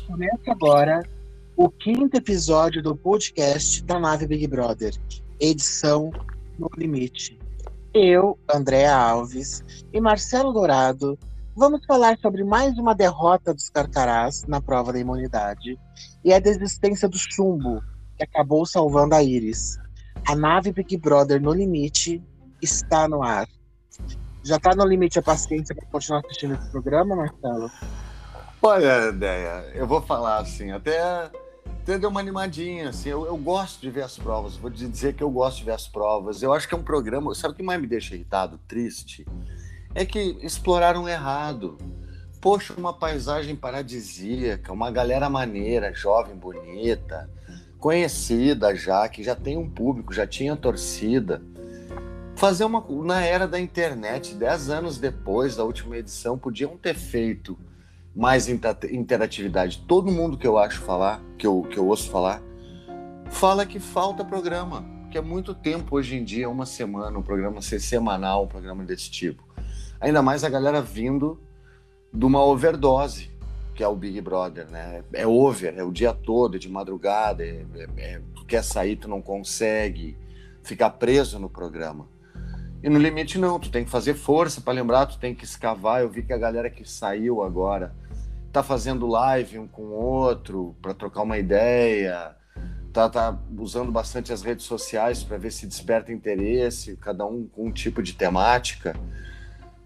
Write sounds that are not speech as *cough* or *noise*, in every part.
começa agora o quinto episódio do podcast da Nave Big Brother, edição No Limite. Eu, Andréa Alves e Marcelo Dourado vamos falar sobre mais uma derrota dos Carcarás na prova da imunidade e a desistência do chumbo, que acabou salvando a Iris. A nave Big Brother No Limite está no ar. Já está no limite a paciência para continuar assistindo esse programa, Marcelo? Olha, ideia, eu vou falar assim, até, até deu uma animadinha, assim, eu, eu, gosto de ver as provas, vou dizer que eu gosto de ver as provas, eu acho que é um programa, sabe o que mais me deixa irritado, triste? É que exploraram errado. Poxa, uma paisagem paradisíaca, uma galera maneira, jovem, bonita, conhecida já, que já tem um público, já tinha torcida. Fazer uma. Na era da internet, dez anos depois da última edição, podiam ter feito mais interatividade. Todo mundo que eu acho falar, que eu, que eu ouço falar, fala que falta programa, que é muito tempo hoje em dia, uma semana, um programa ser semanal, um programa desse tipo. Ainda mais a galera vindo de uma overdose, que é o Big Brother, né? É over, é o dia todo, é de madrugada, é, é, é, tu quer sair, tu não consegue, ficar preso no programa. E no limite não, tu tem que fazer força para lembrar, tu tem que escavar. Eu vi que a galera que saiu agora tá fazendo live um com o outro para trocar uma ideia, tá, tá usando bastante as redes sociais para ver se desperta interesse, cada um com um tipo de temática.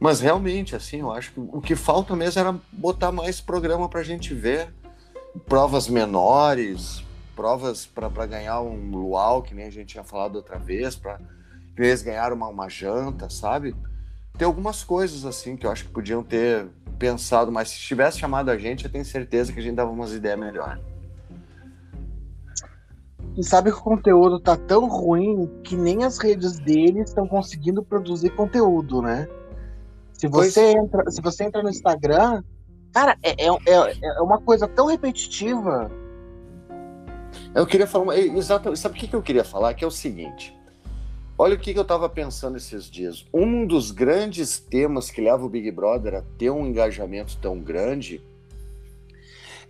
Mas realmente, assim, eu acho que o que falta mesmo era botar mais programa para a gente ver, provas menores, provas para ganhar um luau, que nem a gente tinha falado outra vez, para eles ganharam uma, uma janta, sabe? Tem algumas coisas assim que eu acho que podiam ter pensado, mas se tivesse chamado a gente, eu tenho certeza que a gente dava umas ideias melhor. E sabe que o conteúdo tá tão ruim que nem as redes deles estão conseguindo produzir conteúdo, né? Se você, entra, se você entra no Instagram, cara, é, é, é, é uma coisa tão repetitiva. Eu queria falar, exatamente, sabe o que eu queria falar? Que é o seguinte, Olha o que, que eu estava pensando esses dias. Um dos grandes temas que leva o Big Brother a ter um engajamento tão grande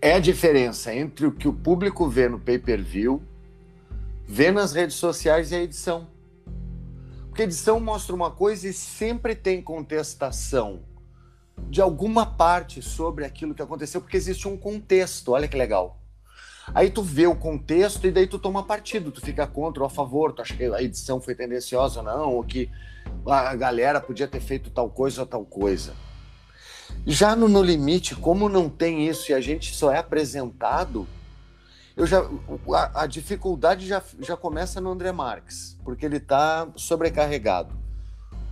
é a diferença entre o que o público vê no pay-per-view, vê nas redes sociais e a edição. Porque a edição mostra uma coisa e sempre tem contestação de alguma parte sobre aquilo que aconteceu, porque existe um contexto. Olha que legal. Aí tu vê o contexto e daí tu toma partido, tu fica contra ou a favor, tu acha que a edição foi tendenciosa não, ou que a galera podia ter feito tal coisa ou tal coisa. Já no No Limite, como não tem isso e a gente só é apresentado, eu já, a, a dificuldade já, já começa no André Marques, porque ele está sobrecarregado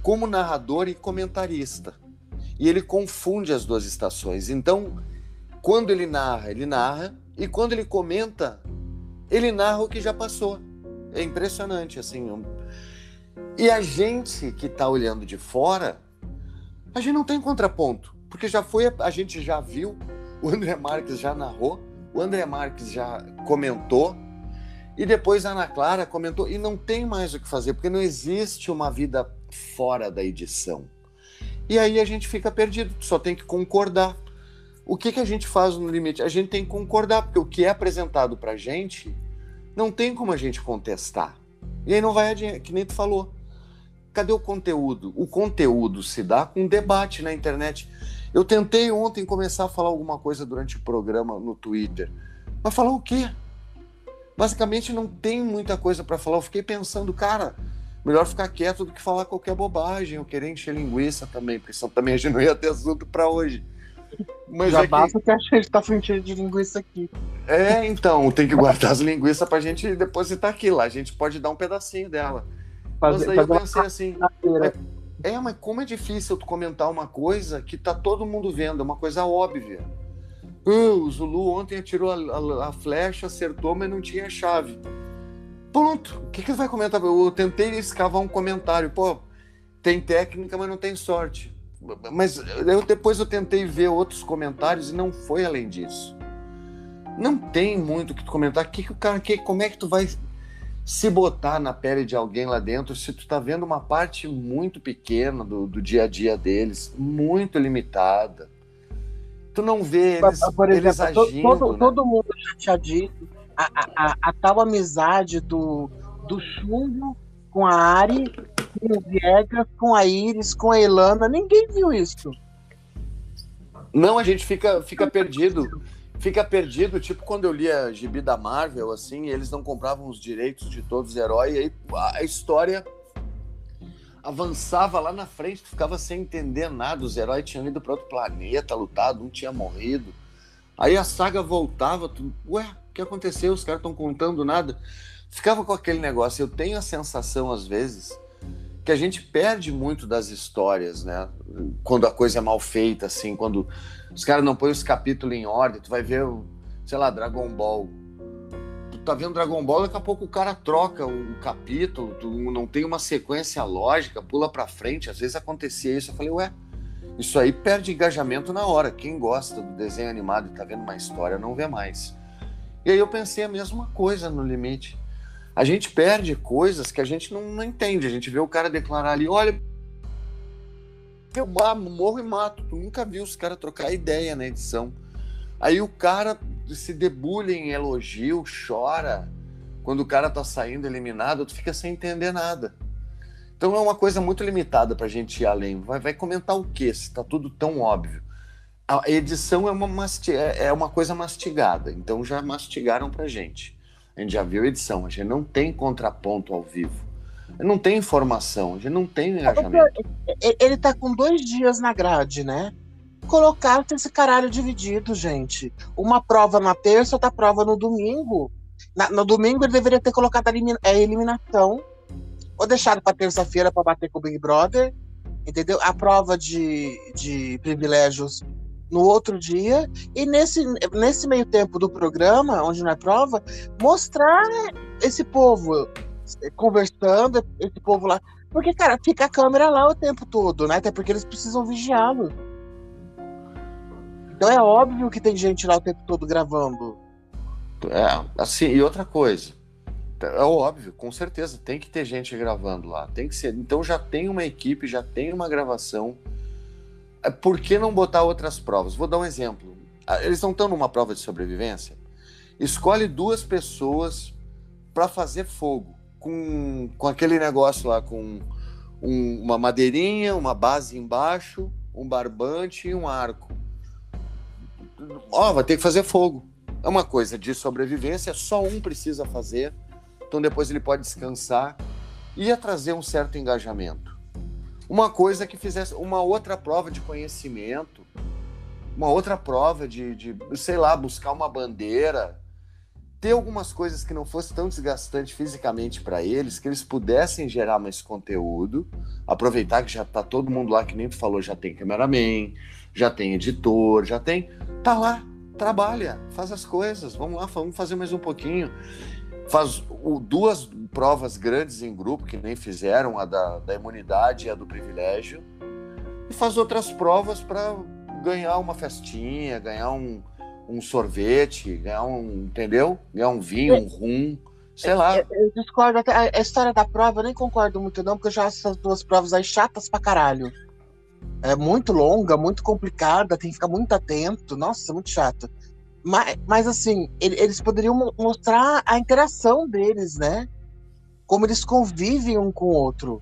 como narrador e comentarista. E ele confunde as duas estações. Então, quando ele narra, ele narra e quando ele comenta, ele narra o que já passou. É impressionante, assim. E a gente que está olhando de fora, a gente não tem contraponto, porque já foi, a gente já viu, o André Marques já narrou, o André Marques já comentou, e depois a Ana Clara comentou, e não tem mais o que fazer, porque não existe uma vida fora da edição. E aí a gente fica perdido, só tem que concordar o que, que a gente faz no limite? A gente tem que concordar, porque o que é apresentado para a gente não tem como a gente contestar. E aí não vai adiante, que nem tu falou. Cadê o conteúdo? O conteúdo se dá com debate na internet. Eu tentei ontem começar a falar alguma coisa durante o programa no Twitter. Mas falar o quê? Basicamente não tem muita coisa para falar. Eu fiquei pensando, cara, melhor ficar quieto do que falar qualquer bobagem ou querer encher linguiça também, porque senão também a gente não ia ter assunto para hoje. Mas Já é basta que... que a gente tá fugindo de linguiça aqui. É, então, tem que guardar as linguiças pra gente depositar aqui lá. A gente pode dar um pedacinho dela. Fazer, mas daí eu pensei assim. É, é, mas como é difícil tu comentar uma coisa que tá todo mundo vendo, é uma coisa óbvia. Uh, o Zulu ontem atirou a, a, a, flecha, acertou, mas não tinha chave. Pronto, o que, que vai comentar? Eu tentei escavar um comentário. Pô, tem técnica, mas não tem sorte. Mas eu, depois eu tentei ver outros comentários e não foi além disso. Não tem muito o que tu comentar. Que, que o cara, que, como é que tu vai se botar na pele de alguém lá dentro se tu tá vendo uma parte muito pequena do, do dia a dia deles, muito limitada. Tu não vê eles, Por exemplo, eles agindo. Todo, né? todo mundo já tinha dito a, a, a, a tal amizade do, do Chumbo com a Ari, com o Viegas, com a Iris, com a Elana. Ninguém viu isso. Não, a gente fica, fica perdido. Fica perdido, tipo quando eu lia Gibi da Marvel, assim, eles não compravam os direitos de todos os heróis, e aí a história avançava lá na frente, ficava sem entender nada. Os heróis tinham ido para outro planeta, lutado, um tinha morrido. Aí a saga voltava, tu, ué, o que aconteceu? Os caras estão contando nada. Ficava com aquele negócio. Eu tenho a sensação, às vezes, que a gente perde muito das histórias, né? Quando a coisa é mal feita, assim, quando os caras não põem os capítulos em ordem, tu vai ver, sei lá, Dragon Ball. Tu tá vendo Dragon Ball, daqui a pouco o cara troca o capítulo, tu não tem uma sequência lógica, pula pra frente. Às vezes acontecia isso. Eu falei, ué, isso aí perde engajamento na hora. Quem gosta do desenho animado e tá vendo uma história não vê mais. E aí eu pensei a mesma coisa no limite. A gente perde coisas que a gente não, não entende. A gente vê o cara declarar ali, olha, eu morro e mato. Tu nunca viu os caras trocar ideia na edição. Aí o cara se debulha em elogio, chora. Quando o cara tá saindo eliminado, tu fica sem entender nada. Então é uma coisa muito limitada pra gente ir além. Vai, vai comentar o quê? Se tá tudo tão óbvio. A edição é uma, masti é uma coisa mastigada, então já mastigaram pra gente. A gente já viu edição, a gente não tem contraponto ao vivo. Não tem informação, a gente não tem engajamento. Ele tá com dois dias na grade, né? Colocasse esse caralho dividido, gente. Uma prova na terça, outra prova no domingo. Na, no domingo ele deveria ter colocado a eliminação. Ou deixado pra terça-feira para bater com o Big Brother. Entendeu? A prova de, de privilégios no outro dia. E nesse, nesse meio tempo do programa, onde não é prova, mostrar esse povo conversando, esse povo lá. Porque, cara, fica a câmera lá o tempo todo, né? Até porque eles precisam vigiá-lo. Então é óbvio que tem gente lá o tempo todo gravando. É, assim, e outra coisa. É óbvio, com certeza, tem que ter gente gravando lá. Tem que ser. Então já tem uma equipe, já tem uma gravação. Por que não botar outras provas? Vou dar um exemplo. Eles não estão numa prova de sobrevivência. Escolhe duas pessoas para fazer fogo com, com aquele negócio lá, com um, uma madeirinha, uma base embaixo, um barbante e um arco. Ó, oh, vai ter que fazer fogo. É uma coisa de sobrevivência, só um precisa fazer. Então depois ele pode descansar. Ia trazer um certo engajamento. Uma coisa que fizesse uma outra prova de conhecimento, uma outra prova de, de sei lá, buscar uma bandeira, ter algumas coisas que não fosse tão desgastante fisicamente para eles, que eles pudessem gerar mais conteúdo, aproveitar que já tá todo mundo lá, que nem tu falou, já tem cameraman, já tem editor, já tem. Tá lá, trabalha, faz as coisas, vamos lá, vamos fazer mais um pouquinho. Faz duas provas grandes em grupo, que nem fizeram, a da, da imunidade e a do privilégio, e faz outras provas para ganhar uma festinha, ganhar um, um sorvete, ganhar um, entendeu? Ganhar um vinho, um rum, sei lá. Eu, eu discordo, até, a história da prova eu nem concordo muito não, porque eu já acho essas duas provas aí chatas pra caralho. É muito longa, muito complicada, tem que ficar muito atento, nossa, muito chato. Mas, mas assim, eles poderiam mostrar a interação deles, né? Como eles convivem um com o outro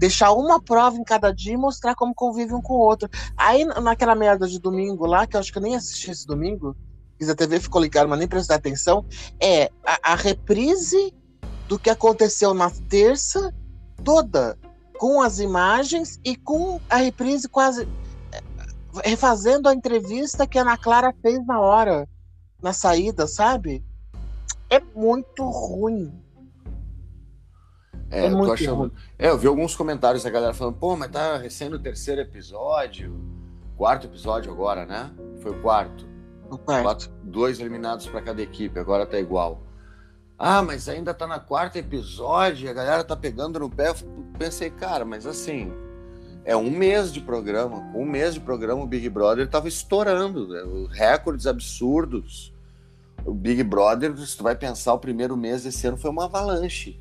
deixar uma prova em cada dia e mostrar como convive um com o outro. Aí, naquela merda de domingo lá, que eu acho que eu nem assisti esse domingo, fiz a TV, ficou ligado, mas nem prestar atenção, é a, a reprise do que aconteceu na terça toda, com as imagens e com a reprise quase refazendo a entrevista que a Ana Clara fez na hora, na saída, sabe? É muito ruim. É, é eu tô achando. É, eu vi alguns comentários da galera falando, pô, mas tá recém no terceiro episódio, quarto episódio agora, né? Foi o quarto. O quarto. Quatro, dois eliminados para cada equipe, agora tá igual. Ah, mas ainda tá na quarta episódio, a galera tá pegando no pé. Eu pensei, cara, mas assim, é um mês de programa. Um mês de programa, o Big Brother tava estourando. Né? Recordes absurdos. O Big Brother, se tu vai pensar, o primeiro mês desse ano foi uma avalanche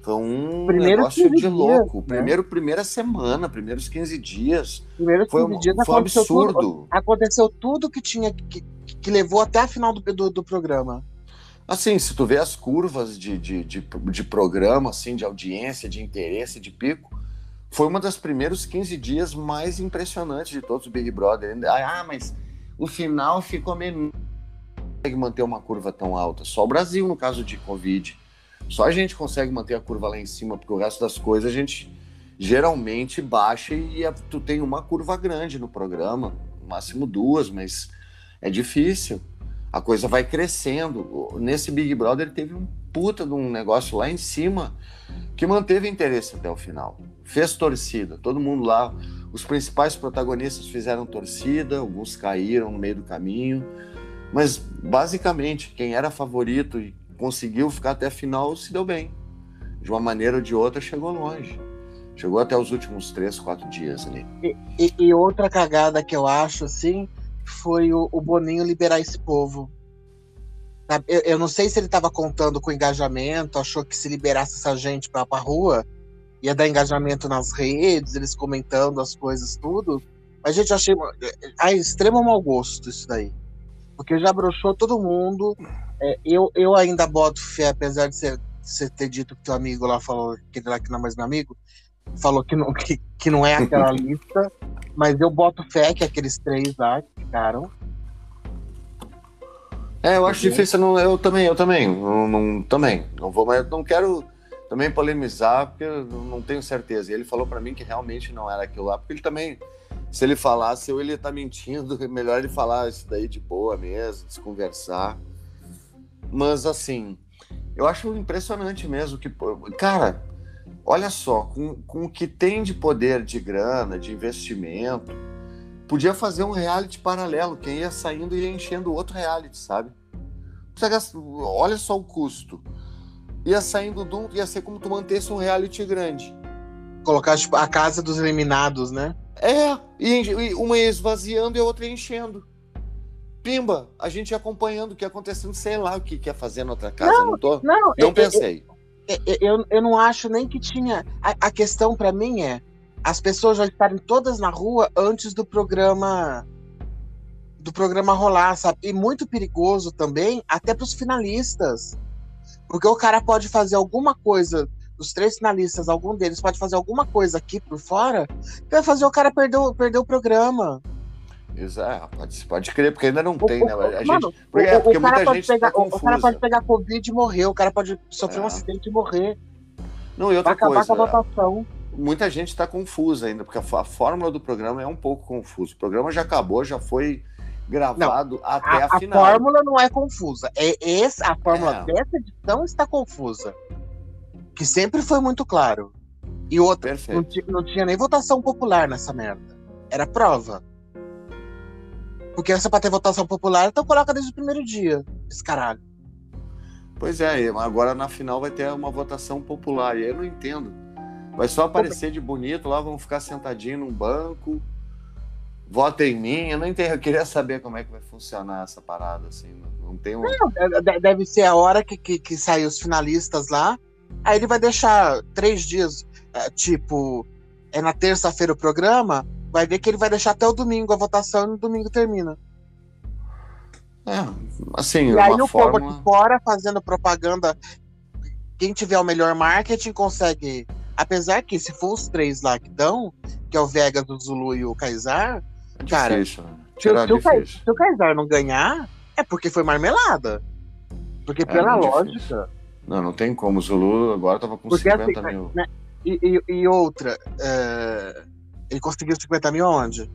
Foi um Primeiros negócio 15 de dias, louco. né? Primeiro, primeira semana, primeiros 15 dias. Primeiros Foi, 15 um- dias foi um aconteceu tudo- absurdo. aconteceu tudo que tinha que, que levou até a final do, do, do programa. Assim, se tu vê as curvas de, de, de, de programa, assim, de audiência, de interesse, de pico, foi uma das primeiros 15 dias mais impressionantes de todos os Big Brother. Ah, mas o final ficou. Não consegue manter uma curva tão alta. Só o Brasil, no caso de Covid. Só a gente consegue manter a curva lá em cima, porque o resto das coisas a gente geralmente baixa e a- tu tem uma curva grande no programa, máximo duas, mas é difícil a coisa vai crescendo. Nesse Big Brother teve um puta de um negócio lá em cima que manteve interesse até o final. Fez torcida, todo mundo lá, os principais protagonistas fizeram torcida, alguns caíram no meio do caminho, mas basicamente quem era favorito e conseguiu ficar até a final se deu bem. De uma maneira ou de outra chegou longe. Chegou até os últimos três, quatro dias ali. E, e outra cagada que eu acho, assim, foi o, o Boninho liberar esse povo. Eu, eu não sei se ele estava contando com engajamento, achou que se liberasse essa gente pra, pra rua, ia dar engajamento nas redes, eles comentando as coisas, tudo. Mas, gente, eu achei a extremo mau gosto isso daí. Porque já broxou todo mundo. É, eu, eu ainda boto fé, apesar de você, você ter dito que teu amigo lá falou, que ele lá que não é mais meu amigo, falou que não, *laughs* que, que não é aquela *laughs* lista. Mas eu boto fé que aqueles três lá que ficaram. É, eu acho difícil, não, eu também, eu também, não, não- também, não vou, mas não quero também polemizar, porque eu não tenho certeza. E ele falou pra mim que realmente não era aquilo lá, porque ele também, se ele falasse, ou ele tá mentindo, *laughs* melhor ele falar isso daí de boa mesmo, desconversar. Mas assim, eu acho impressionante mesmo que, cara, olha só, com, com o que tem de poder de grana, de investimento, podia fazer um reality paralelo. Quem ia saindo ia enchendo outro reality, sabe? Olha só o custo. Ia saindo um, ia ser como tu mantesse um reality grande. Colocar tipo, a casa dos eliminados, né? É, e, e uma ia esvaziando e a outra ia enchendo. Pimba, a gente acompanhando o que ia acontecendo, sei lá o que, que ia fazer na outra casa. Não, tô, Não, não eu, pensei. eu, eu, eu, não acho nem que tinha. A, a questão pra mim é as pessoas já estarem todas na rua antes do programa do programa rolar, sabe? E muito perigoso também, até pros finalistas. Porque o cara pode fazer alguma coisa, os três finalistas, algum deles pode fazer alguma coisa aqui por fora, que vai fazer o cara perder, o- perder o programa. Exato, pode, pode crer, porque ainda não O- tem, o- né? A gente, mano, porque, o- o porque cara muita pode gente pegar, tá o- cara pode pegar Covid e morrer, o cara pode sofrer um É. acidente e morrer. Não, e Vai outra acabar coisa, com a votação. muita gente está confusa ainda, porque a, a fórmula do programa é um pouco confusa. O programa já acabou, já foi gravado até a, A, a final. fórmula não é confusa. É esse, a fórmula É. dessa edição está confusa. Que sempre foi muito claro. E outra, não, não tinha nem votação popular nessa merda. Era prova. Porque essa pra ter votação popular, então coloca desde o primeiro dia. Esse caralho. Pois é, agora na final vai ter uma votação popular, e aí eu não entendo. Vai só aparecer de bonito lá, vão ficar sentadinho num banco, vota em mim, eu não entendo, eu queria saber como é que vai funcionar essa parada, assim, não, não tem um... De- Deve ser a hora que, que, que saem os finalistas lá. Aí ele vai deixar três dias, é, tipo, é na terça-feira o programa, vai ver que ele vai deixar até o domingo a votação e no domingo termina. É, assim, E aí o povo forma... aqui fora fazendo propaganda. Quem tiver o melhor marketing consegue. Apesar que se for os três lá que dão, que é o Vegas, o Zulu e o Kaysar, cara, difícil, né? se, Tirar se o difícil. se o Kaysar não ganhar, é porque foi marmelada. Porque pela muito lógica. difícil. Não, não tem como. O Zulu agora tava com Porque 50 assim, mil. né, E, e- e outra, é, ele conseguiu 50 mil onde?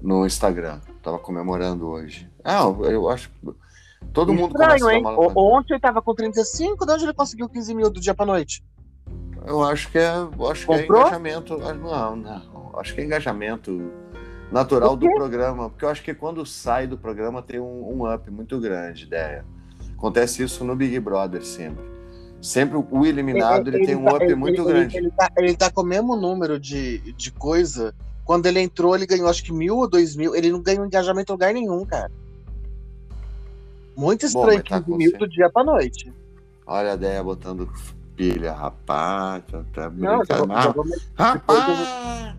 no Instagram. Tava comemorando hoje. Ah, eu, acho. Todo mundo Estranho, começa a hein? Ontem ele tava com 35, de onde ele conseguiu 15 mil do dia pra noite? Eu acho que é, eu acho que é Comprou? engajamento. ah, Não, não. Acho que é engajamento natural do programa, porque eu acho que quando sai do programa tem um, um up muito grande, ideia. Acontece isso no Big Brother sempre. Sempre o eliminado ele, tem um tá- up ele- muito ele- grande. Ele, tá, ele tá com o mesmo número de, de coisa. Quando ele entrou, ele ganhou acho que mil ou dois mil. Ele não ganhou engajamento em lugar nenhum, cara. Muito Bom, estranho, mas tá 15 com mil do dia pra noite. Olha a ideia botando pilha, rapaz. Tá Não, já vou, já vou Rapaz!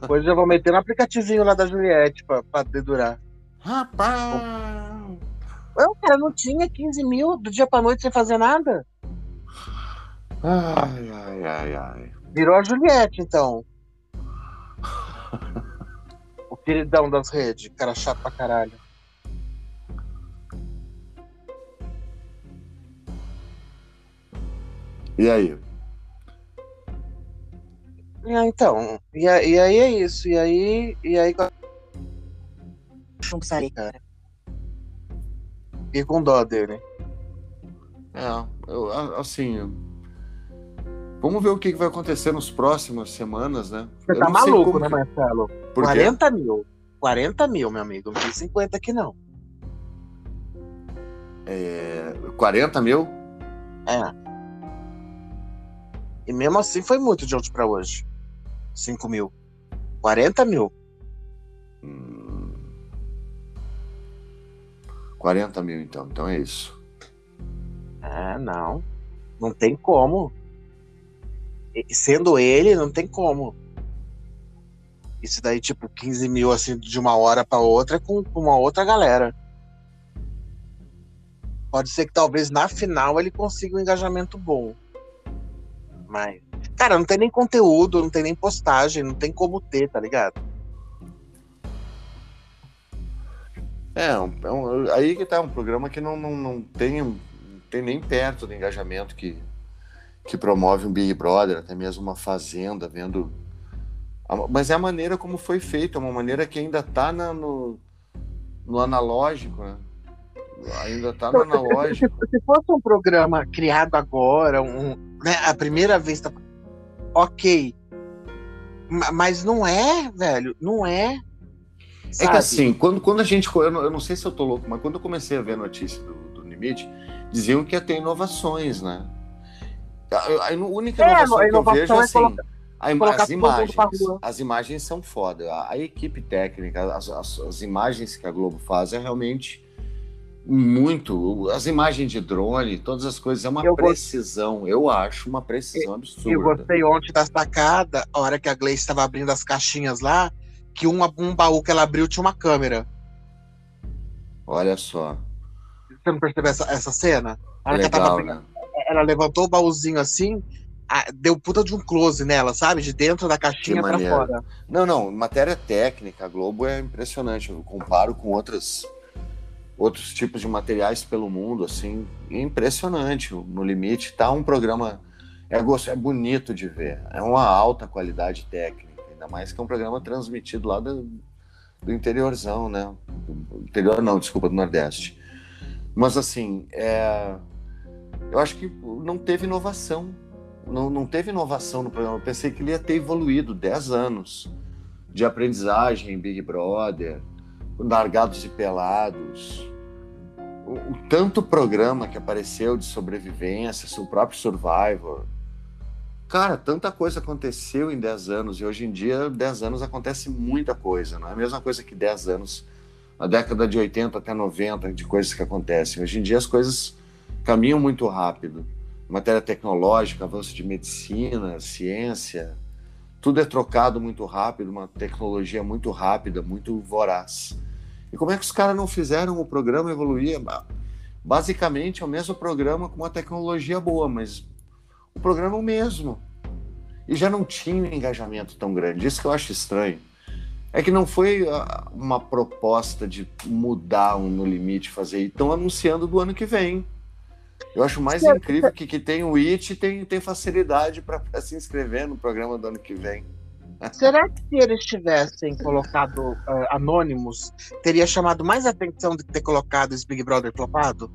Depois eu vou meter no aplicativinho lá da Juliette pra, pra dedurar. Rapaz! O cara não tinha 15 mil do dia pra noite sem fazer nada? Ai, ai, ai, ai. Virou a Juliette, então. o queridão das redes, cara chato pra caralho. E aí? Ah, então, e, a- e aí é isso, e aí, e aí Chumpsari, cara. E com dó dele. É, eu, assim. Vamos ver o que vai acontecer nas próximas semanas, né? Você Eu tá não maluco, como né, Marcelo? Por quê? 40 mil. 40 mil, meu amigo. Não tem 50 aqui, não. É, 40 mil? É. E mesmo assim foi muito de ontem pra hoje. 5 mil. 40 mil. Hum. 40 mil, então. Então é isso. É, não. Não tem como. Sendo ele, não tem como. Isso daí, tipo, 15 mil assim de uma hora pra outra com uma outra galera. Pode ser que talvez na final ele consiga um engajamento bom. Mas. Cara, não tem nem conteúdo, não tem nem postagem, não tem como ter, tá ligado? É, um- é um- aí que tá um programa que não, não, não, tem, não tem nem perto do engajamento que, que promove um Big Brother, até mesmo uma fazenda, vendo. a- Mas é a maneira como foi feito, é uma maneira que ainda tá na- no, no analógico, né? Ainda tá no Se, analógico. se fosse um programa criado agora, um, né, a primeira vez, tá... ok. Ma- Mas não é, velho, não é. É sabe? que assim, quando, quando a gente. Eu não, eu não sei se eu tô louco, mas quando eu comecei a ver a notícia do, do Limite, diziam que ia ter inovações, né? A, a- única É, inovação, a que eu inovação vejo é é assim. colocar- a as imagens, as imagens são foda. A, a equipe técnica, as, as- as imagens que a Globo faz é realmente muito. As imagens de drone, todas as coisas, é uma Eu vou- precisão, eu acho uma precisão Eu absurda. gostei ontem da sacada, a hora que a Gleice estava abrindo as caixinhas lá, que uma- um baú que ela abriu tinha uma câmera. Olha só. Você não percebeu essa, essa cena? A hora que ela, tava Legal, abrindo, né? ela levantou o baúzinho assim, deu puta de um close nela, sabe? De dentro da caixinha maneiro. fora. Não, não, matéria técnica, a Globo é impressionante. Eu comparo com outras, outros tipos de materiais pelo mundo, assim, é impressionante. No limite, tá um programa. É, gosto, é bonito de ver. É uma alta qualidade técnica, ainda mais que é um programa transmitido lá do, do interiorzão, né? Do interior não, desculpa, do Nordeste. Mas assim, é, eu acho que não teve inovação. Não, não teve inovação no programa. Eu pensei que ele ia ter evoluído 10 anos de aprendizagem em Big Brother, largados e pelados. O, o tanto programa que apareceu de sobrevivência, o próprio Survivor. Cara, tanta coisa aconteceu em 10 anos, e hoje em dia, 10 anos acontece muita coisa, não é a mesma coisa que 10 anos, na década de 80 até 90, de coisas que acontecem. Hoje em dia as coisas caminham muito rápido. Matéria tecnológica, avanço de medicina, ciência, tudo é trocado muito rápido, uma tecnologia muito rápida, muito voraz. E como é que os caras não fizeram o programa evoluir? Basicamente é o mesmo programa com uma tecnologia boa, mas o programa é o mesmo. E já não tinha um engajamento tão grande. Isso que eu acho estranho. É que não foi ah, uma proposta de mudar um No Limite, fazer. Estão anunciando do ano que vem. Eu acho mais incrível que, que tem o IT e tem, tem facilidade para se inscrever no programa do ano que vem. Será que se eles tivessem colocado ah, anônimos, teria chamado mais atenção de ter colocado esse Big Brother flopado?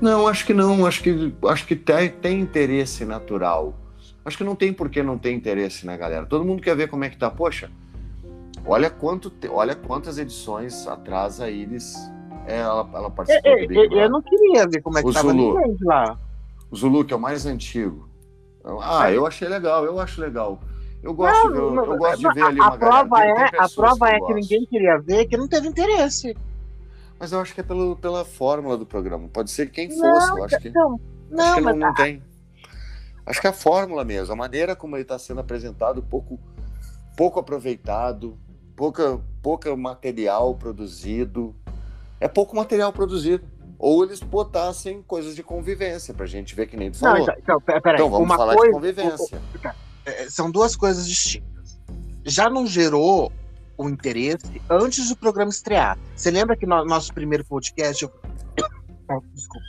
Não, acho que não. Acho que, acho que tem, tem interesse natural. Acho que não tem por que não ter interesse, né, galera? Todo mundo quer ver como é que tá. Poxa, olha, quanto, te- olha quantas edições atrás a Iris é, ela, ela Eu, participou do eu- Big eu- Brother. eu não queria ver como é que O tava Zulu. lá. O Zulu, que é o mais antigo. Ah, eu achei legal, eu acho legal. Eu gosto, de, ver, eu, eu gosto de ver ali a, uma prova galera. Tem- é, a prova eu é que ninguém queria ver, que não teve interesse. Mas eu acho que é pelo, pela fórmula do programa. Pode ser quem Não, fosse, eu acho que. Então, Não, Acho que não, não tem. Acho que é a fórmula mesmo, a maneira como ele está sendo apresentado, pouco, pouco aproveitado, pouca, pouca material produzido. É pouco material produzido. Ou eles botassem coisas de convivência pra gente ver que nem tu falou. Não, então, então, peraí, então vamos falar coisa, de convivência. É, são duas coisas distintas. Já não gerou o interesse antes do programa estrear. Você lembra que no nosso primeiro podcast. Eu... desculpa.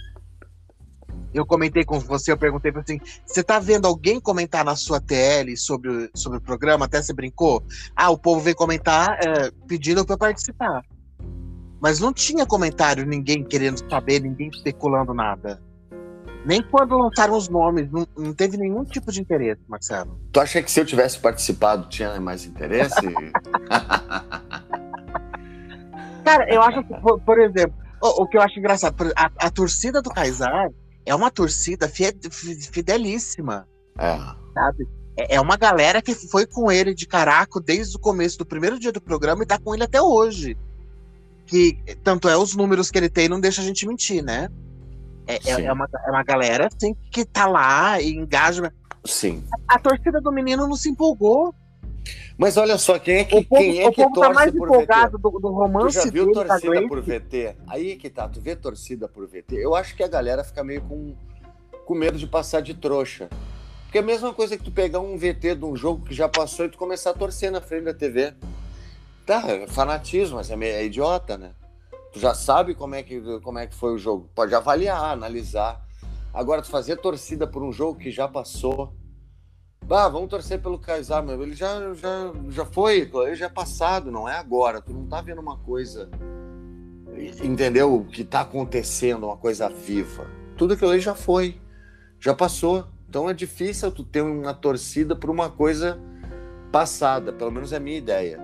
Eu comentei com você, eu perguntei assim: você tá vendo alguém comentar na sua TL sobre, sobre o programa? Até você brincou? Ah, o povo veio comentar é, pedindo para participar. Mas não tinha comentário, ninguém querendo saber, ninguém especulando nada. Nem quando lançaram os nomes, não, não, teve nenhum tipo de interesse, Marcelo. Tu acha que se eu tivesse participado tinha mais interesse? *laughs* Cara, eu acho que, por, por exemplo, o, o, que eu acho engraçado, a, a torcida do Kaysar é uma torcida fidelíssima. É. Sabe? É, é uma galera que foi com ele de caraco desde o começo do primeiro dia do programa e tá com ele até hoje. Que tanto é os números que ele tem não deixa a gente mentir, né? É, é, é, uma, é uma galera assim, que tá lá e engaja. Sim. A, a, torcida do menino não se empolgou. Mas olha só, quem é que, o povo, quem é o que povo tá mais empolgado do, do, romance tu já viu dele, torcida por VT? Aí que tá, tu vê torcida por VT. Eu acho que a galera fica meio com, com medo de passar de trouxa. Porque é a mesma coisa que tu pegar um VT de um jogo que já passou e tu começar a torcer na frente da TV. Tá, é fanatismo, mas é, é idiota, né? Tu já sabe como é que, como é que foi o jogo. Pode avaliar, analisar. Agora, tu fazer torcida por um jogo que já passou. Bah, vamos torcer pelo Kaysar. Ele já, já, já foi, ele já é passado, não é agora. Tu não tá vendo uma coisa. Entendeu? O que tá acontecendo, uma coisa viva. Tudo aquilo aí já foi. Já passou. Então é difícil tu ter uma torcida por uma coisa passada. Pelo menos é a minha ideia.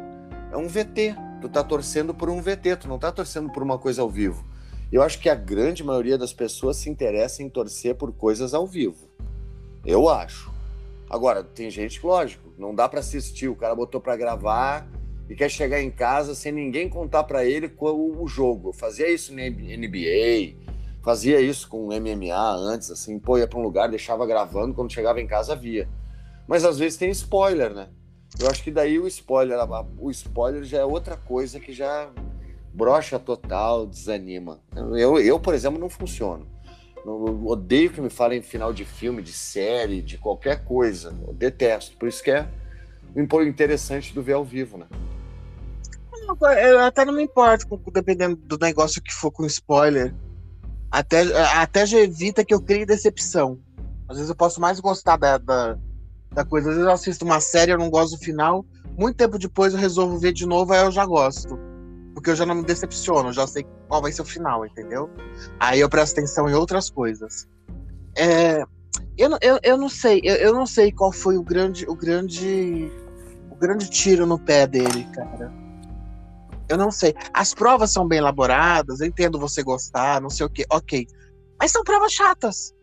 É um VT tu tá torcendo por um VT, tu não tá torcendo por uma coisa ao vivo. Eu acho que a grande maioria das pessoas se interessa em torcer por coisas ao vivo. Eu acho. Agora, tem gente lógico, não dá para assistir, o cara botou para gravar e quer chegar em casa sem ninguém contar para ele o jogo. Eu fazia isso na NBA, fazia isso com MMA antes, assim, pô, ia pra um lugar, deixava gravando, quando chegava em casa via. Mas às vezes tem spoiler, né? Eu acho que daí o spoiler, o spoiler já é outra coisa que já brocha total, desanima. Eu, eu por exemplo, não funciono. Eu odeio que me falem final de filme, de série, de qualquer coisa. Eu detesto. Por isso que é interessante do ver ao vivo, né? Eu até não me importo, dependendo do negócio que for com spoiler. Até, até já evita que eu crie decepção. Às vezes eu posso mais gostar da, da da coisa. Às vezes eu assisto uma série, eu não gosto do final. Muito tempo depois eu resolvo ver de novo, aí eu já gosto. Porque eu já não me decepciono, já sei qual vai ser o final, entendeu? Aí eu presto atenção em outras coisas. É, eu, eu, eu não sei, eu, eu não sei qual foi o grande, o grande, o grande tiro no pé dele, cara. Eu não sei. As provas são bem elaboradas, eu entendo você gostar, não sei o que, ok. Mas são provas chatas.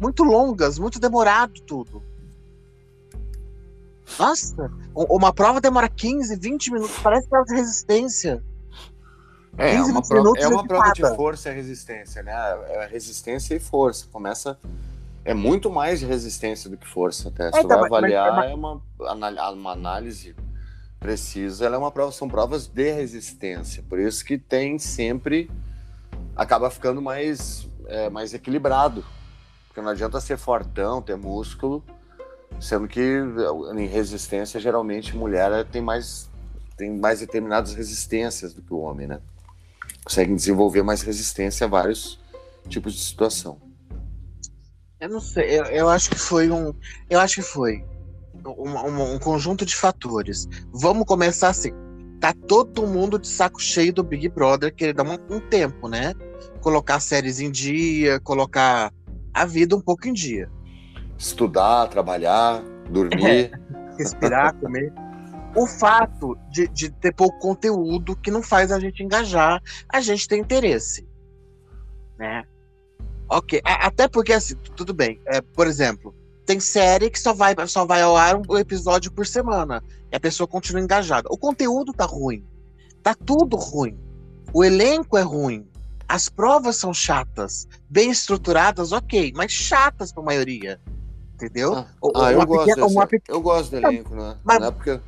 Muito longas, muito demorado tudo. Nossa, uma prova demora 15, 20 minutos, parece que é de resistência. É, é uma, prova, é uma prova de força e resistência, né? É resistência e força. Começa. É muito mais de resistência do que força, até. Se é, tá, vai avaliar, mas, é uma, uma análise precisa, ela é uma prova, são provas de resistência. Por isso que tem sempre. acaba ficando mais, é, mais equilibrado. Porque não adianta ser fortão, ter músculo Sendo que em resistência, geralmente, mulher tem mais, tem mais determinadas resistências do que o homem, né? Conseguem desenvolver mais resistência a vários tipos de situação. Eu não sei, eu, eu acho que foi um. Eu acho que foi um, um, um conjunto de fatores. Vamos começar assim. Tá todo mundo de saco cheio do Big Brother, querer dar um, um tempo, né? Colocar séries em dia, colocar a vida um pouco em dia estudar, trabalhar, dormir. É, respirar, *laughs* comer. O fato de, de ter pouco conteúdo que não faz a gente engajar, a gente tem interesse. Né? Ok. Até porque, assim, tudo bem. É, por exemplo, tem série que só vai, só vai ao ar um episódio por semana. E a pessoa continua engajada. O conteúdo tá ruim. Tá tudo ruim. O elenco é ruim. As provas são chatas, bem estruturadas, ok, mas chatas pra maioria. Entendeu? Ah, ah eu, gosto pequena, eu gosto do elenco, né? Mas... Não é porque.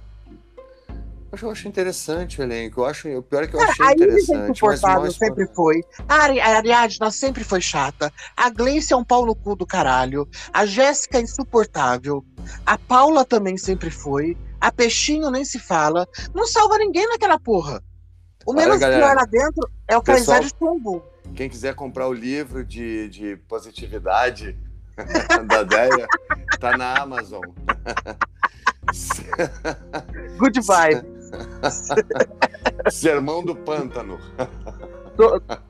Eu acho interessante o elenco. Eu acho, o pior é que eu achei Cara, interessante. A mas sempre foi. A, Ariadna sempre foi chata. A Gleice é um pau no cu do caralho. A Jéssica é insuportável. A Paula também sempre foi. A Peixinho nem se fala. Não salva ninguém naquela porra. O menos Olha, pior lá dentro é o Pessoal, de Chumbo. Quem quiser comprar o livro de, de positividade *laughs* da Deia, tá na Amazon. Good vibe. Sermão do Pântano.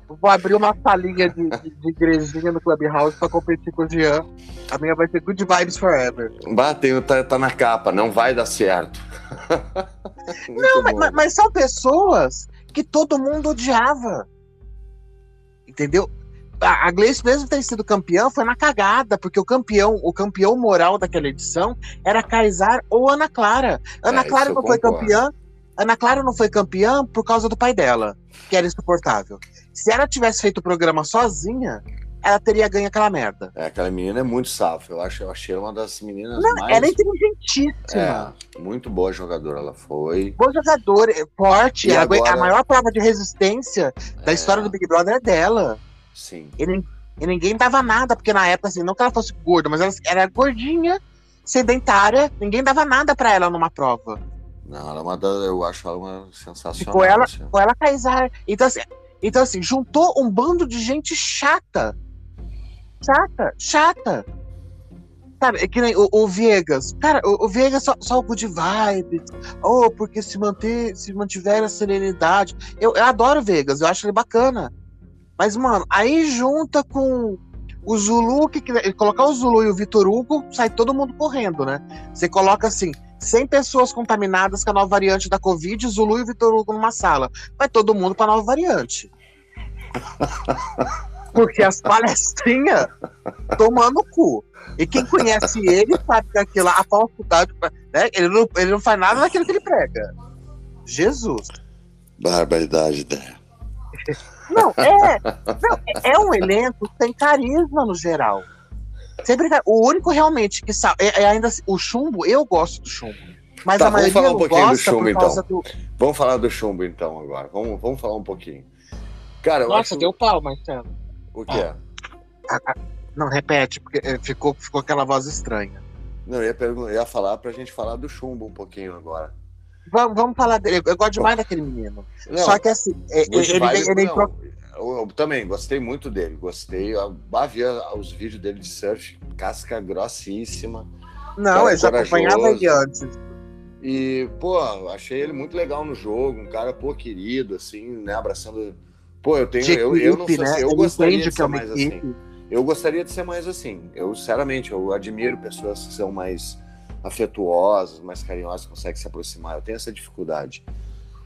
Vou abrir uma salinha de, de, de igrejinha no Clubhouse pra competir com o Jean. A minha vai ser Good Vibes Forever. Bateu, tá, tá na capa, não vai dar certo. *laughs* não, mas, mas, são pessoas que todo mundo odiava. Entendeu? A Gleice mesmo ter sido campeão foi na cagada, porque o campeão, o campeão moral daquela edição era Kaysar ou Ana Clara. Ana é, Clara não foi campeã. Ana Clara não foi campeã por causa do pai dela, que era insuportável. Se ela tivesse feito o programa sozinha, ela teria ganho aquela merda. É, aquela menina é muito safra. Eu, acho, eu achei uma das meninas Não, mais... Ela é inteligentíssima. É, muito boa jogadora ela foi. Boa jogadora, forte. Agora... A maior prova de resistência da é... história do Big Brother é dela. Sim. E, e, ninguém dava nada, porque na época, assim, não que ela fosse gorda, mas ela era gordinha, sedentária, ninguém dava nada para ela numa prova. Não, ela é uma da, eu acho ela uma sensacional. Ficou ela, assim. ficou ela Kaysar. Então assim, então, assim, juntou um bando de gente chata chata, chata. Sabe, é que nem o, o Viegas. Cara, o, o Viegas só, só o good vibe. Oh, porque se manter, se mantiver a serenidade. Eu, eu adoro o Vegas, eu acho ele bacana. Mas, mano, aí junta com o Zulu, que, colocar o Zulu e o Vitor Hugo, sai todo mundo correndo, né? Você coloca assim, 100 pessoas contaminadas com a nova variante da Covid, Zulu e o Vitor Hugo numa sala. Vai todo mundo pra nova variante. *laughs* Porque as palestrinhas tomando cu. E quem conhece ele sabe que aquilo, a falsidade, né? ele, não, ele não faz nada daquilo que ele prega. Jesus. Barbaridade, né? Não, é, não, é um elenco que tem carisma no geral. Sempre, o único realmente que sabe. É, é, ainda assim, o chumbo, eu gosto do chumbo. Mas tá, a maioria vamos falar um pouquinho do chumbo, então. Do... Vamos falar do chumbo, então, agora. Vamos, vamos falar um pouquinho. Cara, Nossa, acho... deu pau, Marcelo. O que é? Ah, ah, não, repete, porque eh, ficou, ficou aquela voz estranha. Não, eu ia, perguntar, ia falar pra gente falar do chumbo um pouquinho agora. Vamos, vamos falar dele. Eu gosto demais daquele menino. Não, Só que assim, eh, ele, ele, ele entrou... eu, eu, também gostei muito dele. Gostei. Eu via os vídeos dele de surf, casca grossíssima. Não, eu já acompanhava ele antes. E, pô, achei ele muito legal no jogo, um cara, pô, querido, assim, né, abraçando Pô, eu tenho. De eu, eu não sei né? eu gostaria de ser é mais equipe. assim. Eu gostaria de ser mais assim. Eu, sinceramente, eu admiro pessoas que são mais afetuosas, mais carinhosas, conseguem se aproximar. Eu tenho essa dificuldade.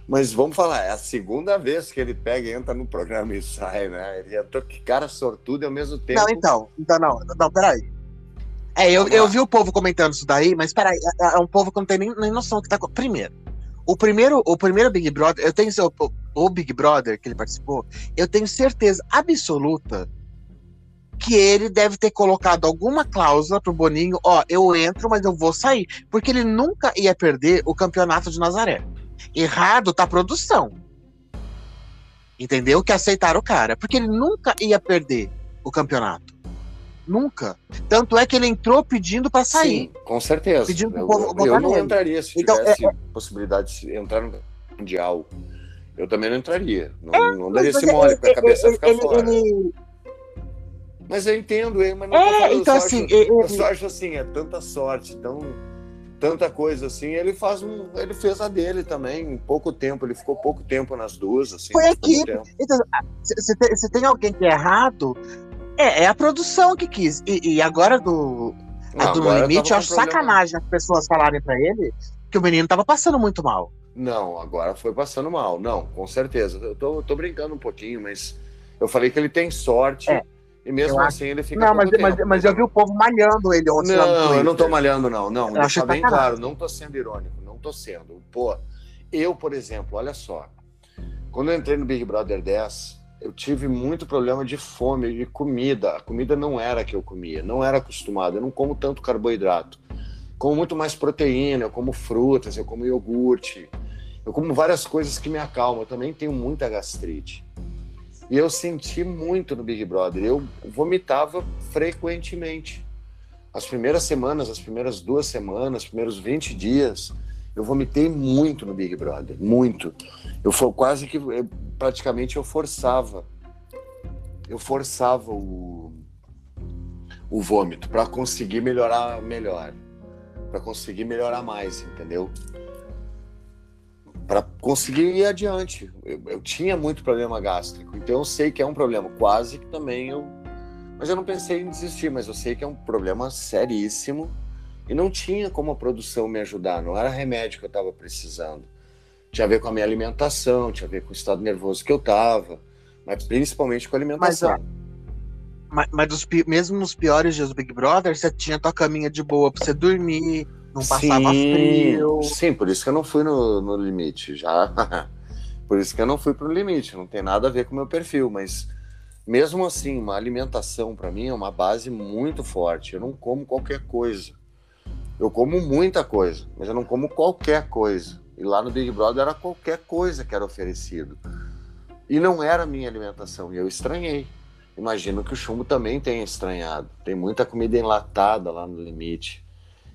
Mas vamos falar, é a segunda vez que ele pega e entra no programa e sai, né? Ele é que cara sortudo e ao mesmo tempo. Não, então, então não, não, peraí. É, eu, eu vi o povo comentando isso daí, mas peraí, é, é um povo que não tem nem, nem noção que tá. Primeiro, o primeiro, o primeiro Big Brother, eu tenho o, o Big Brother que ele participou, eu tenho certeza absoluta que ele deve ter colocado alguma cláusula pro Boninho, ó, eu entro, mas eu vou sair, porque ele nunca ia perder o campeonato de Nazaré. Errado tá a produção. Entendeu? Que aceitaram o cara, porque ele nunca ia perder o campeonato. Nunca. Tanto é que ele entrou pedindo para sair. Sim, com certeza. Pedindo eu, eu, eu não entraria se então, tivesse é, é... possibilidade de entrar no Mundial. Eu também não entraria. Não, é, não daria esse mole, porque a cabeça ele, ficar ele, fora. Ele... Mas eu entendo, mas não é, falando, então, eu, assim, acho, eu só acho assim, é tanta sorte, tão, tanta coisa assim. Ele faz um, ele fez a dele também, em pouco tempo, ele ficou pouco tempo nas duas. Assim, Foi aqui. Então, se, tem, se tem alguém que é errado, é, é a produção que quis. E, e agora do. Não, do Limite, eu acho sacanagem as pessoas falarem para ele que o menino tava passando muito mal. Não, agora foi passando mal. Não, com certeza. Eu tô, tô brincando um pouquinho, mas eu falei que ele tem sorte. É, e mesmo assim ele fica. Não, mas, mas, mas, eu vi o povo malhando ele ontem. Não, eu não tô malhando, não. Não, eu deixa bem claro, não tô sendo irônico, não tô sendo. Pô, eu, por exemplo, olha só. Quando eu entrei no Big Brother 10, eu tive muito problema de fome, de comida. A comida não era a que eu comia, não era acostumado. Eu não como tanto carboidrato. Como muito mais proteína, eu como frutas, eu como iogurte. Eu como várias coisas que me acalmam. Eu também tenho muita gastrite. E eu senti muito no Big Brother. Eu vomitava frequentemente. As primeiras semanas, as primeiras duas semanas, os primeiros 20 dias, eu vomitei muito no Big Brother. Muito. Eu foi quase que eu, praticamente eu forçava. Eu forçava o, o vômito para conseguir melhorar melhor. Para conseguir melhorar mais, entendeu? Para conseguir ir adiante. Eu, eu, tinha muito problema gástrico, então eu sei que é um problema. Quase que também eu. Mas eu não pensei em desistir, mas eu sei que é um problema seríssimo e não tinha como a produção me ajudar, não era remédio que eu estava precisando. Tinha a ver com a minha alimentação, tinha a ver com o estado nervoso que eu estava, mas principalmente com a alimentação. Mas, mas, mas dos, mesmo nos piores dias do Big Brother, você tinha tua caminha de boa para você dormir, não passava sim, frio. Sim, por isso que eu não fui no, no limite. Já. *laughs* por isso que eu não fui pro limite. Não tem nada a ver com o meu perfil, mas mesmo assim, uma alimentação para mim é uma base muito forte. Eu não como qualquer coisa. Eu como muita coisa, mas eu não como qualquer coisa. E lá no Big Brother era qualquer coisa que era oferecido. E não era a minha alimentação, e eu estranhei. Imagino que o chumbo também tenha estranhado. Tem muita comida enlatada lá no limite.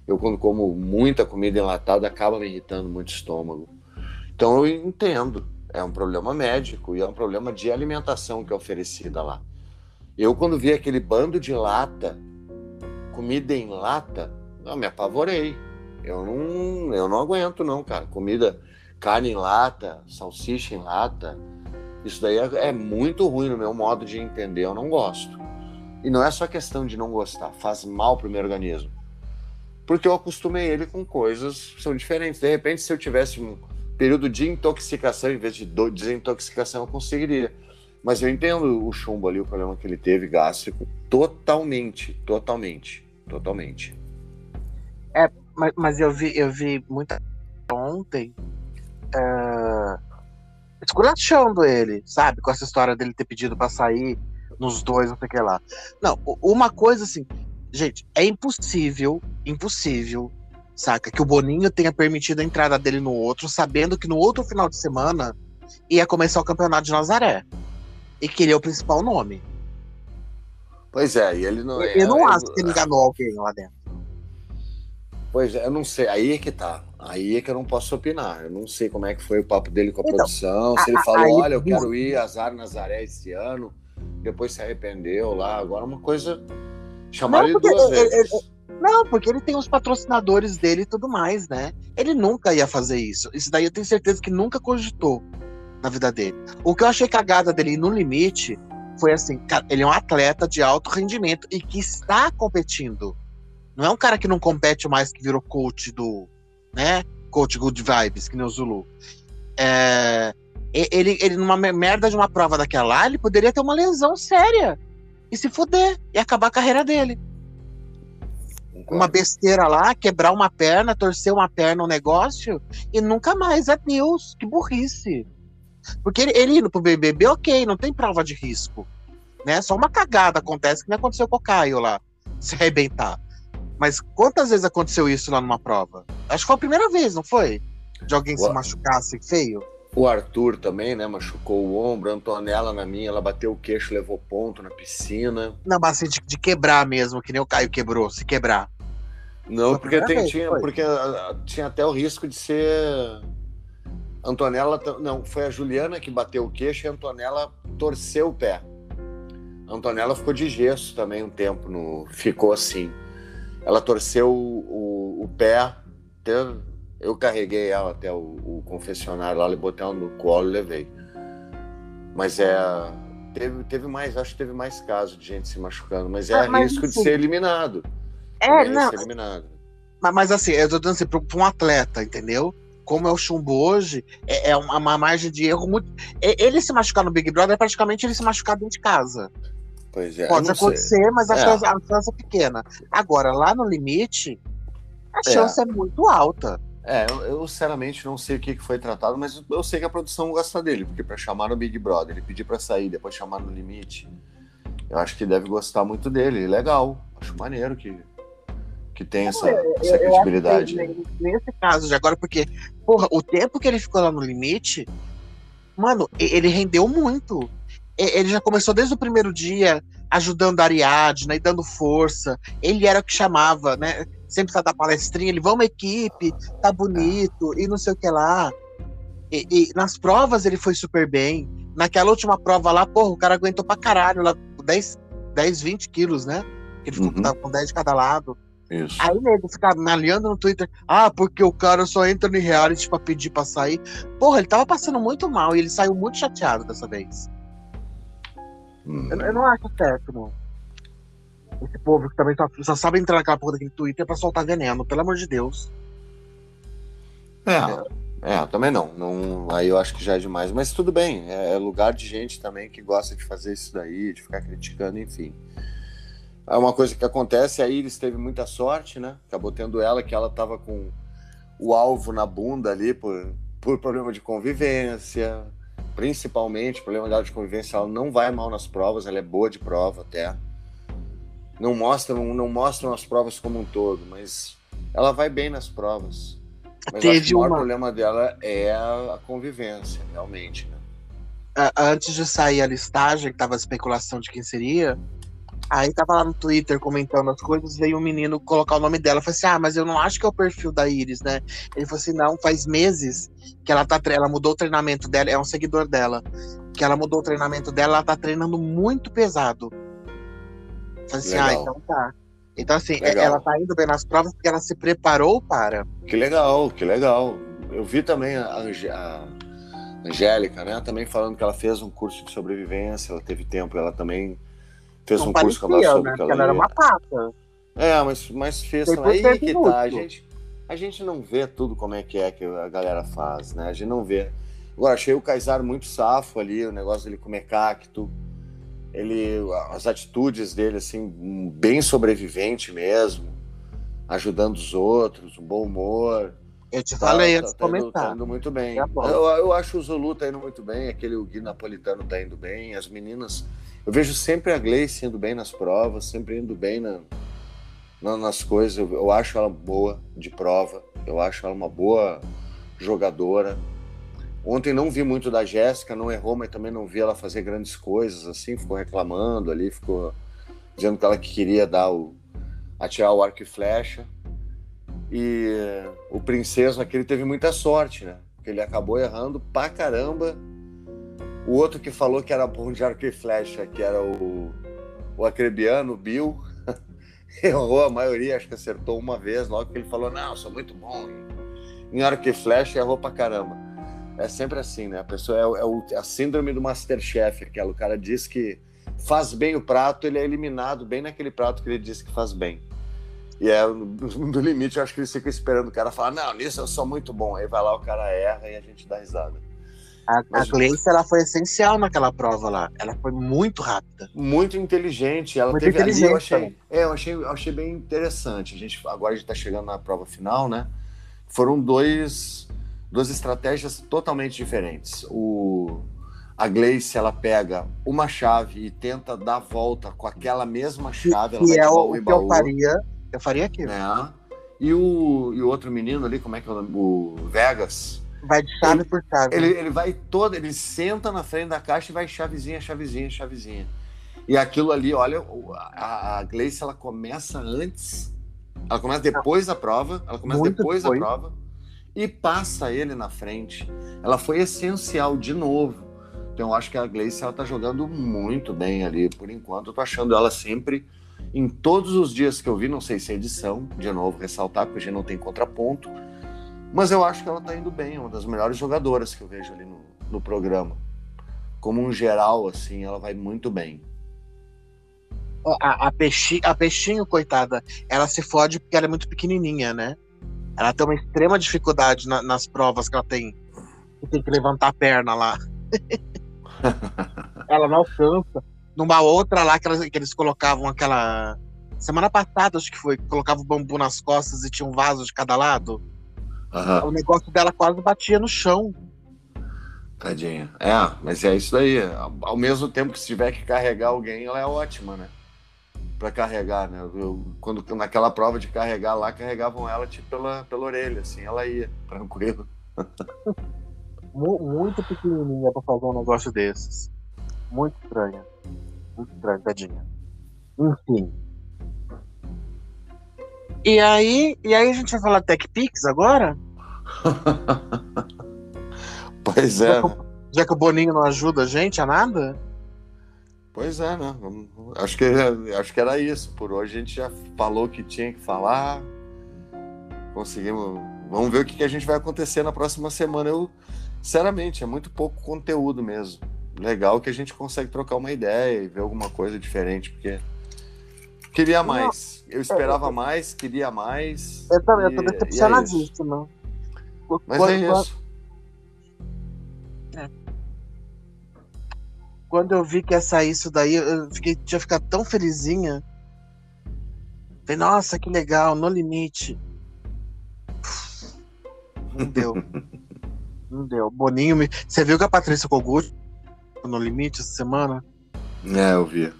Eu, quando como muita comida enlatada, acaba me irritando muito o estômago. Então, eu entendo. É um problema médico e é um problema de alimentação que é oferecida lá. Eu, quando vi aquele bando de lata, comida em lata, eu me apavorei. Eu não, eu não aguento, não, cara. Comida, carne em lata, salsicha em lata. Isso daí é, é muito ruim no meu modo de entender. Eu não gosto. E não é só questão de não gostar, faz mal para o meu organismo porque eu acostumei ele com coisas que são diferentes. De repente, se eu tivesse um período de intoxicação em vez de desintoxicação, eu conseguiria. Mas eu entendo o chumbo ali, o problema que ele teve gástrico, totalmente, totalmente, totalmente. É, mas, mas eu vi, eu vi muita ontem uh, esculachando ele, sabe? Com essa história dele ter pedido para sair nos dois, não sei o que lá. Não, uma coisa assim, Gente, é impossível, impossível, saca? Que o Boninho tenha permitido a entrada dele no outro, sabendo que no outro final de semana ia começar o campeonato de Nazaré. E que ele é o principal nome. Pois é, e ele não. Eu, eu não acho que ele enganou alguém lá dentro. Pois é, eu não sei. Aí é que tá. Aí é que eu não posso opinar. Eu não sei como é que foi o papo dele com a então, produção. Se ele falou, olha, eu quero ir azar Nazaré esse ano, depois se arrependeu lá. Agora uma coisa Chamaram ele duas ele, vezes. Ele, não, porque ele tem os patrocinadores dele e tudo mais, né? Ele nunca ia fazer isso. Isso daí eu tenho certeza que nunca cogitou na vida dele. O que eu achei cagada dele no limite foi assim: ele é um atleta de alto rendimento e que está competindo. Não é um cara que não compete mais, que virou coach do. né? Coach Good Vibes, que nem o Zulu. É, ele, ele, numa merda de uma prova daquela lá, ele poderia ter uma lesão séria e se fuder e acabar a carreira dele. Uma besteira lá, quebrar uma perna, torcer uma perna no negócio e nunca mais. É Deus, que burrice. Porque ele, ele indo pro BBB, ok, não tem prova de risco. Né? Só uma cagada acontece que nem aconteceu com o Caio lá, se arrebentar. Mas quantas vezes aconteceu isso lá numa prova? Acho que foi a primeira vez, não foi? De alguém Boa. se machucar assim feio? O Arthur também, né? Machucou o ombro. A Antonella na minha, ela bateu o queixo, levou ponto na piscina. Não, mas assim, de, de quebrar mesmo, que nem o Caio quebrou, se quebrar. Não, porque, tem, vez, tinha, porque tinha até o risco de ser. Antonella. Não, foi a Juliana que bateu o queixo e a Antonella torceu o pé. A Antonella ficou de gesso também um tempo, no, ficou assim. Ela torceu o, o, o pé, teve, eu carreguei ela até o, o confessionário lá, botei ela no colo e levei. Mas é. Teve, teve mais, acho que teve mais casos de gente se machucando, mas é ah, mas, risco assim, de ser eliminado. É, não. Ser eliminado. Mas, mas assim, eu tô dizendo assim, para um atleta, entendeu? Como é o chumbo hoje, é, é uma, uma, margem de erro muito. Ele se machucar no Big Brother é praticamente ele se machucar dentro de casa. Pois é. Pode acontecer, sei. mas a, é. chance, a chance é pequena. Agora, lá no limite, a é. chance é muito alta. É, eu, eu, sinceramente não sei o que, que foi tratado, mas eu sei que a produção gosta dele, porque para chamar no Big Brother, ele pedir para sair, depois chamar no limite, eu acho que deve gostar muito dele. Legal, acho maneiro que, que tem essa, eu, essa credibilidade. Que, nesse caso de agora, porque, porra, o tempo que ele ficou lá no limite, mano, ele rendeu muito. Ele já começou desde o primeiro dia ajudando a Ariadne e dando força. Ele era o que chamava, né? Sempre está da palestrinha, ele, vamos equipe, tá bonito, e não sei o que lá. E, e, nas provas ele foi super bem. Naquela última prova lá, porra, o cara aguentou pra caralho, lá, 10, 10 20 quilos, né? Ele ficou uhum. com 10 de cada lado. Isso. Aí nego fica malhando no Twitter, ah, porque o cara só entra no reality pra pedir pra sair. Porra, ele tava passando muito mal e ele saiu muito chateado dessa vez. Uhum. Eu, eu, não acho certo, não. Esse povo que também só, só sabe entrar naquela porra daquele Twitter pra soltar veneno, pelo amor de Deus. É, é, também não, não. Aí eu acho que já é demais. Mas tudo bem, é, é lugar de gente também que gosta de fazer isso daí, de ficar criticando, enfim. É uma coisa que acontece, a Iris teve muita sorte, né? Acabou tendo ela, que ela tava com o alvo na bunda ali por, por problema de convivência, principalmente problema de convivência. Ela não vai mal nas provas, ela é boa de prova até não mostram, não mostram as provas como um todo, mas ela vai bem nas provas. Mas Teve o maior uma... problema dela é a convivência, realmente. Né? Antes de sair a listagem, que tava a especulação de quem seria, aí tava lá no Twitter comentando as coisas, veio um menino colocar o nome dela. Eu falei assim: ah, mas eu não acho que é o perfil da Iris, né? Ele falou assim: não, faz meses que ela tá ela mudou o treinamento dela, é um seguidor dela. Que ela mudou o treinamento dela, ela tá treinando muito pesado Falei assim, ah, então tá. Então, assim, legal. ela tá indo bem nas provas porque ela se preparou para. Que legal, que legal. Eu vi também a, a Angélica, né? Também falando que ela fez um curso de sobrevivência, ela teve tempo, ela também fez Não um parecia, curso que ela soube né? que ela, ela era uma pata. É, mas, mas fez também. Aí que tá, a gente, a gente não vê tudo como é que é que a galera faz, né? A gente não vê. Agora, achei o Kaysar muito safo ali, o negócio dele comer cacto ele as atitudes dele assim bem sobrevivente mesmo ajudando os outros um bom humor. Eu te falei tá, antes tá, comentar. tá indo muito bem. Tá eu, eu acho o Zulu tá indo muito bem aquele Gui Napolitano tá indo bem as meninas eu vejo sempre a Gleice indo bem nas provas sempre indo bem na, na, nas coisas. Eu, eu acho ela boa de prova eu acho ela uma boa jogadora Ontem não vi muito da Jéssica, não errou, mas também não vi ela fazer grandes coisas, assim, ficou reclamando ali, ficou dizendo que ela queria dar o, atirar o arco e flecha. E o Princeso aquele teve muita sorte, né? Porque ele acabou errando pra caramba. O outro que falou que era bom de arco e flecha, que era o, o acrebiano, o Bill, *laughs* errou a maioria, acho que acertou uma vez, logo que ele falou, não, sou muito bom em arco e flecha, errou pra caramba. É sempre assim, né? A pessoa é, é, o, é a síndrome do Masterchef, aquela. O cara diz que faz bem o prato, ele é eliminado bem naquele prato que ele disse que faz bem. E é *laughs* no limite, eu acho que eles ficam esperando o cara falar, não, nisso eu sou muito bom. Aí vai lá, o cara erra e a gente dá risada. A, Mas, a Gleice, ela foi essencial naquela prova lá. Ela foi muito rápida. Muito inteligente. Ela muito teve inteligente ali, eu achei, é, eu achei, eu achei bem interessante. A gente, agora a gente tá chegando na prova final, né? Foram dois duas estratégias totalmente diferentes. O, a Gleice ela pega uma chave e tenta dar volta com aquela mesma chave. Ela é o que eu faria. Eu faria aquilo. É. E o, e o outro menino ali, como é que é o nome? O Vegas. Vai de chave ele, por chave. Ele, ele vai todo, ele senta na frente da caixa e vai chavezinha, chavezinha, chavezinha. E aquilo ali, olha, a, a Gleice ela começa antes, ela começa depois da prova, ela começa Muito depois da prova e passa ele na frente. Ela foi essencial de novo. Então eu acho que a Gleice ela tá jogando muito bem ali por enquanto. Eu tô achando ela sempre em todos os dias que eu vi, não sei se é edição, de novo ressaltar porque a gente não tem contraponto, mas eu acho que ela tá indo bem, é uma das melhores jogadoras que eu vejo ali no, no programa. Como um geral assim, ela vai muito bem. A, a, peixinho, a peixinho, coitada, ela se fode porque ela é muito pequenininha, né? Ela tem uma extrema dificuldade na, nas provas que ela tem. Que tem que levantar a perna lá. *laughs* ela não alcança. Numa outra lá que, elas, que eles colocavam aquela. Semana passada, acho que foi, colocava o bambu nas costas e tinha um vaso de cada lado. O negócio dela quase batia no chão. Tadinha. É, mas é isso daí. Ao mesmo tempo que se tiver que carregar alguém, ela é ótima, né? Pra carregar, né? Eu, quando, naquela prova de carregar lá, carregavam ela tipo pela, pela orelha, assim, ela ia, *laughs* tranquilo. Muito pequenininha pra fazer um negócio desses. Muito estranha. Muito estranha, tadinha. Enfim. E aí, e aí a gente vai falar TechPix agora? *laughs* pois é. Já que, né? já que o Boninho não ajuda a gente a nada? Pois é, né? Acho que, acho que era isso. Por hoje a gente já falou o que tinha que falar. Conseguimos. Vamos ver o que, que a gente vai acontecer na próxima semana. Eu, sinceramente, é muito pouco conteúdo mesmo. Legal que a gente consegue trocar uma ideia e ver alguma coisa diferente, porque queria mais. Eu esperava mais, queria mais. Eu também, eu tô decepcionadíssimo. É Mas quando, é isso. É. Quando eu vi que ia sair isso daí, eu fiquei, tinha ficado tão felizinha. Falei, nossa, que legal, no limite. Não deu. *laughs* Não deu. Boninho me. Você viu que a Patrícia Kogut no limite essa semana? É, eu vi.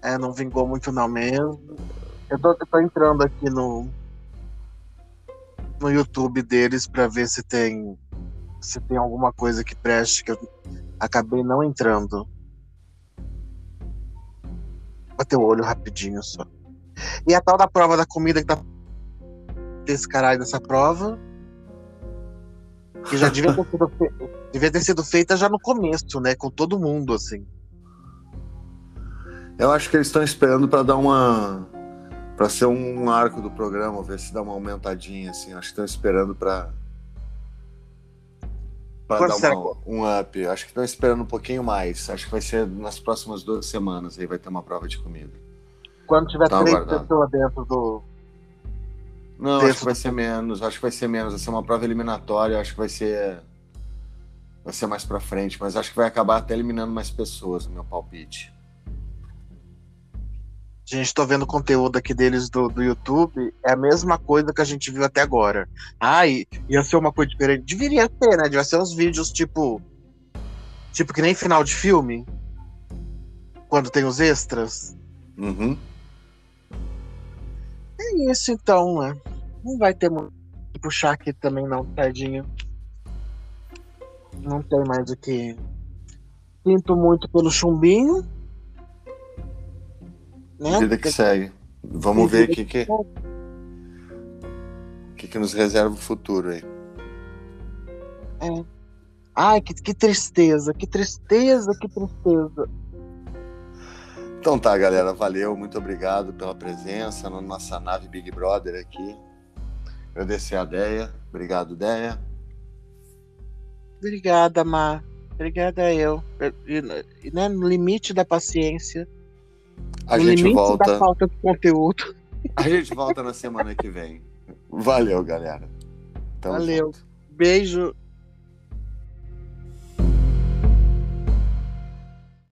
É, não vingou muito não mesmo. Eu tô, eu tô entrando aqui no no YouTube deles para ver se tem se tem alguma coisa que preste que eu acabei não entrando. Bater o olho rapidinho só. E a tal da prova da comida que tá desse caralho dessa prova que já devia ter, sido fe... devia ter sido feita já no começo, né? Com todo mundo, assim. Eu acho que eles estão esperando para dar uma. para ser um arco do programa, ver se dá uma aumentadinha, assim. Acho que estão esperando para. Para dar uma, um up. Acho que estão esperando um pouquinho mais. Acho que vai ser nas próximas duas semanas aí vai ter uma prova de comida. Quando tiver tá três pessoas dentro do, não, acho que vai ser menos. Acho que vai ser menos. Vai ser uma prova eliminatória. Acho que vai ser. Vai ser mais pra frente. Mas acho que vai acabar até eliminando mais pessoas, no meu palpite. Gente, tô vendo o conteúdo aqui deles do, do YouTube. É a mesma coisa que a gente viu até agora. Ai, ia ser uma coisa diferente. Deveria ser, né? Devia ser uns vídeos tipo. Tipo que nem final de filme. Quando tem os extras. Uhum. É isso então, né? Não vai ter muito que puxar aqui também não, tadinho. Não tem mais o que. Sinto muito pelo chumbinho. Né? Vida que segue. Vamos ver o que, que, que, que nos reserva o futuro aí. É. Ai, que, que tristeza, que tristeza, que tristeza. Então tá, galera, valeu, muito obrigado pela presença na nossa nave Big Brother aqui. Agradecer a Deia. Obrigado, Deia. Obrigada, Mar. Obrigada eu. E, né, no limite da paciência. A no gente volta. da falta de conteúdo. A gente volta na semana que vem. Valeu, galera. Tamo Valeu. Junto. Beijo.